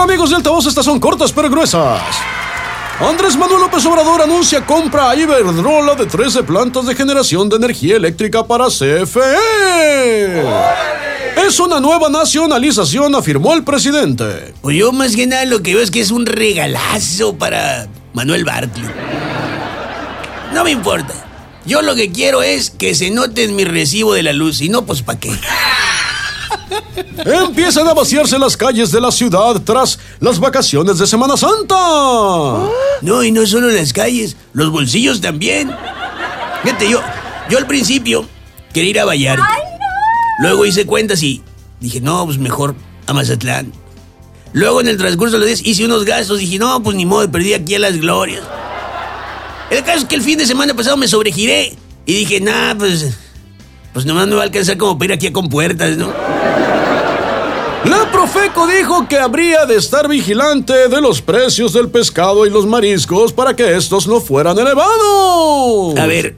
amigos del altavoz? Estas son cortas pero gruesas. Andrés Manuel López Obrador anuncia compra a Iberdrola de 13 plantas de generación de energía eléctrica para CFE. Es una nueva nacionalización, afirmó el presidente. Pues yo más que nada lo que veo es que es un regalazo para Manuel Bartley. No me importa. Yo lo que quiero es que se note en mi recibo de la luz, y no, pues ¿para qué? Empiezan a vaciarse las calles de la ciudad tras las vacaciones de Semana Santa. No, y no solo las calles, los bolsillos también. Fíjate, yo, yo al principio quería ir a Vallarta. Luego hice cuentas y dije, no, pues mejor a Mazatlán. Luego en el transcurso de los días hice unos gastos y dije, no, pues ni modo, perdí aquí a las glorias. El caso es que el fin de semana pasado me sobregiré y dije, nah, pues, pues nomás me va a alcanzar como para ir aquí a compuertas, ¿no? La Profeco dijo que habría de estar vigilante de los precios del pescado y los mariscos para que estos no fueran elevados. A ver,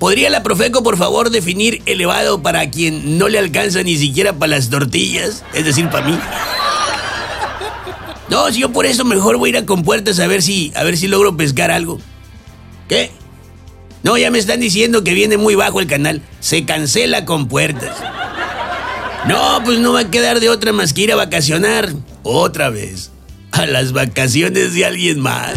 ¿podría la Profeco por favor definir elevado para quien no le alcanza ni siquiera para las tortillas? Es decir, para mí. No, si yo por eso mejor voy a ir a compuertas a ver si, a ver si logro pescar algo. ¿Qué? No, ya me están diciendo que viene muy bajo el canal. Se cancela compuertas. No, pues no va a quedar de otra más que ir a vacacionar. Otra vez. A las vacaciones de alguien más.